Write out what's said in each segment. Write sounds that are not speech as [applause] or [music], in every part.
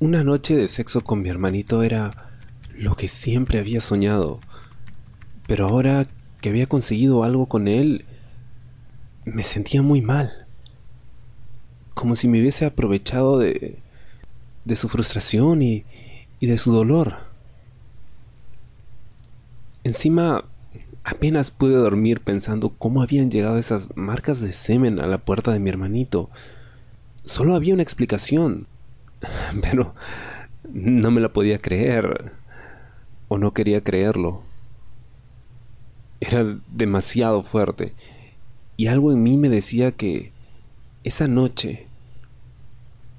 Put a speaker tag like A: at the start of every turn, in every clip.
A: Una noche de sexo con mi hermanito era lo que siempre había soñado. Pero ahora que había conseguido algo con él, me sentía muy mal. Como si me hubiese aprovechado de, de su frustración y, y de su dolor. Encima, apenas pude dormir pensando cómo habían llegado esas marcas de semen a la puerta de mi hermanito. Solo había una explicación, [laughs] pero no me la podía creer o no quería creerlo. Era demasiado fuerte y algo en mí me decía que esa noche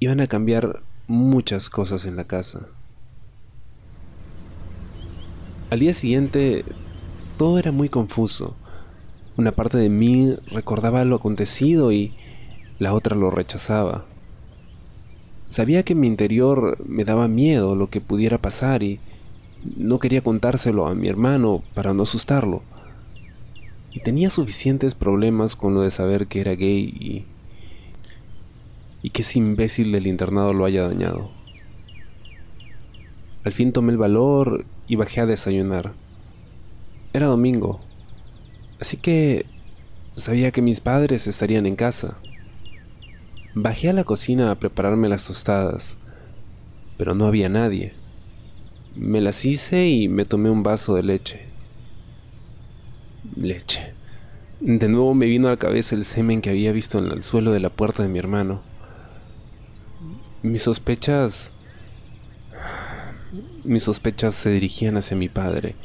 A: iban a cambiar muchas cosas en la casa. Al día siguiente todo era muy confuso. Una parte de mí recordaba lo acontecido y la otra lo rechazaba. Sabía que en mi interior me daba miedo lo que pudiera pasar y no quería contárselo a mi hermano para no asustarlo. Y tenía suficientes problemas con lo de saber que era gay y, y que ese imbécil del internado lo haya dañado. Al fin tomé el valor y bajé a desayunar. Era domingo, así que sabía que mis padres estarían en casa. Bajé a la cocina a prepararme las tostadas, pero no había nadie. Me las hice y me tomé un vaso de leche. Leche. De nuevo me vino a la cabeza el semen que había visto en el suelo de la puerta de mi hermano. Mis sospechas... Mis sospechas se dirigían hacia mi padre,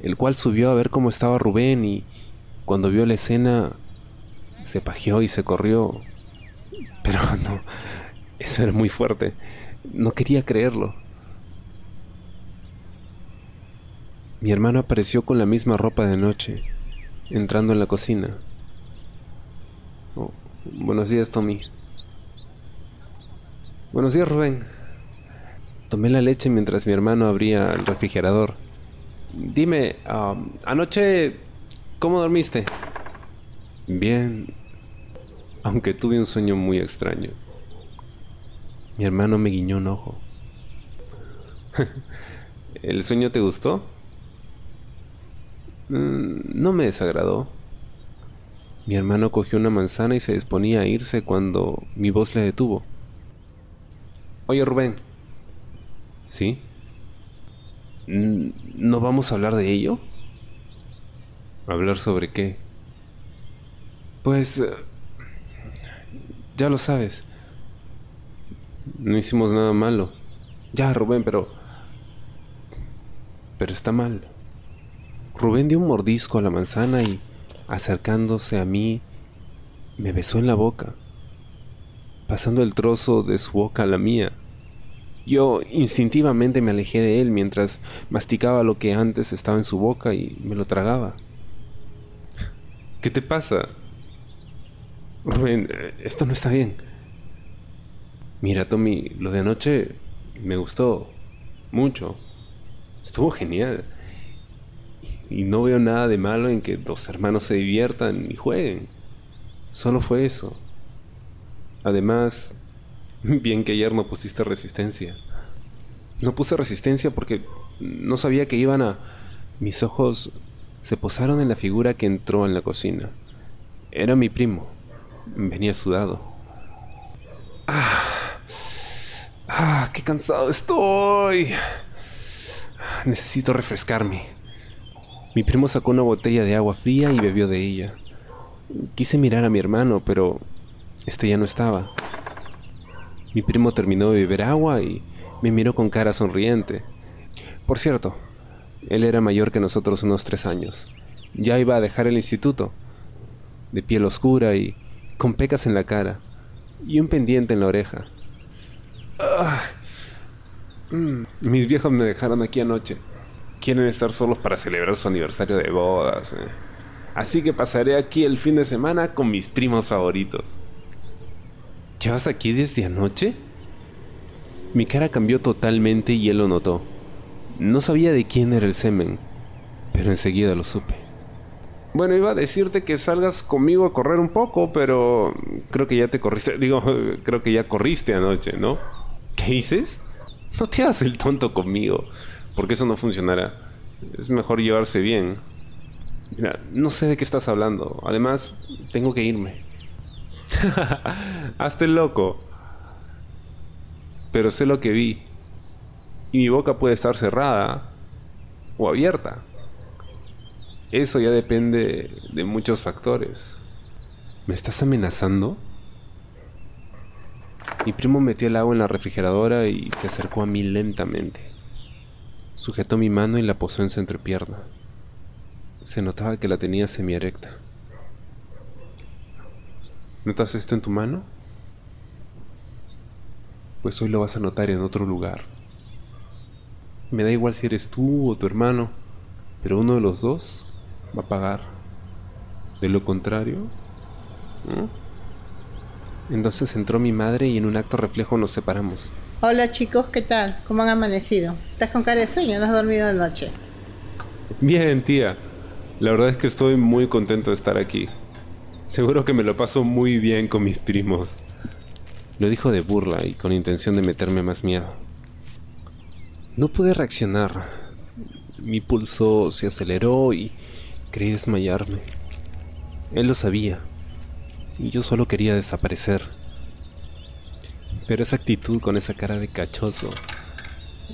A: el cual subió a ver cómo estaba Rubén y cuando vio la escena se pajeó y se corrió. Pero [laughs] no, eso era muy fuerte. No quería creerlo. Mi hermano apareció con la misma ropa de noche, entrando en la cocina. Oh, buenos días, Tommy. Buenos días, Rubén. Tomé la leche mientras mi hermano abría el refrigerador. Dime, um, anoche, ¿cómo dormiste? Bien, aunque tuve un sueño muy extraño. Mi hermano me guiñó un ojo. [laughs] ¿El sueño te gustó? Mm, no me desagradó. Mi hermano cogió una manzana y se disponía a irse cuando mi voz le detuvo. Oye Rubén. ¿Sí? ¿No vamos a hablar de ello? ¿Hablar sobre qué? Pues... Eh, ya lo sabes. No hicimos nada malo. Ya, Rubén, pero... Pero está mal. Rubén dio un mordisco a la manzana y, acercándose a mí, me besó en la boca, pasando el trozo de su boca a la mía. Yo instintivamente me alejé de él mientras masticaba lo que antes estaba en su boca y me lo tragaba. ¿Qué te pasa? Rubén, esto no está bien. Mira, Tommy, lo de anoche me gustó mucho. Estuvo genial. Y no veo nada de malo en que dos hermanos se diviertan y jueguen. Solo fue eso. Además, [laughs] bien que ayer no pusiste resistencia. No puse resistencia porque no sabía que iban a... Mis ojos se posaron en la figura que entró en la cocina. Era mi primo. Venía sudado. ¡Ah! ¡Ah! ¡Qué cansado estoy! Necesito refrescarme. Mi primo sacó una botella de agua fría y bebió de ella. Quise mirar a mi hermano, pero este ya no estaba. Mi primo terminó de beber agua y me miró con cara sonriente. Por cierto, él era mayor que nosotros unos tres años. Ya iba a dejar el instituto, de piel oscura y con pecas en la cara, y un pendiente en la oreja. Ah. Mm, mis viejos me dejaron aquí anoche quieren estar solos para celebrar su aniversario de bodas. Eh. Así que pasaré aquí el fin de semana con mis primos favoritos. ¿Llevas aquí desde anoche? Mi cara cambió totalmente y él lo notó. No sabía de quién era el semen, pero enseguida lo supe. Bueno, iba a decirte que salgas conmigo a correr un poco, pero creo que ya te corriste. [laughs] Digo, creo que ya corriste anoche, ¿no? ¿Qué dices? No te hagas el tonto conmigo, porque eso no funcionará. Es mejor llevarse bien. Mira, no sé de qué estás hablando. Además, tengo que irme. [laughs] Hazte el loco. Pero sé lo que vi. Y mi boca puede estar cerrada o abierta. Eso ya depende de muchos factores. ¿Me estás amenazando? Mi primo metió el agua en la refrigeradora y se acercó a mí lentamente. Sujetó mi mano y la posó en su entrepierna. Se notaba que la tenía semierecta. ¿Notas esto en tu mano? Pues hoy lo vas a notar en otro lugar. Me da igual si eres tú o tu hermano, pero uno de los dos va a pagar. De lo contrario... Entonces entró mi madre y en un acto reflejo nos separamos.
B: Hola chicos, ¿qué tal? ¿Cómo han amanecido? ¿Estás con cara de sueño? ¿No has dormido de noche?
A: Bien, tía. La verdad es que estoy muy contento de estar aquí. Seguro que me lo paso muy bien con mis primos. Lo dijo de burla y con intención de meterme más miedo. No pude reaccionar. Mi pulso se aceleró y creí desmayarme. Él lo sabía y yo solo quería desaparecer. Pero esa actitud con esa cara de cachoso,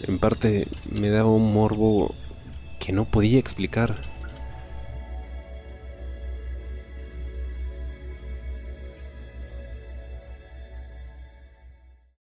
A: en parte me daba un morbo que no podía explicar.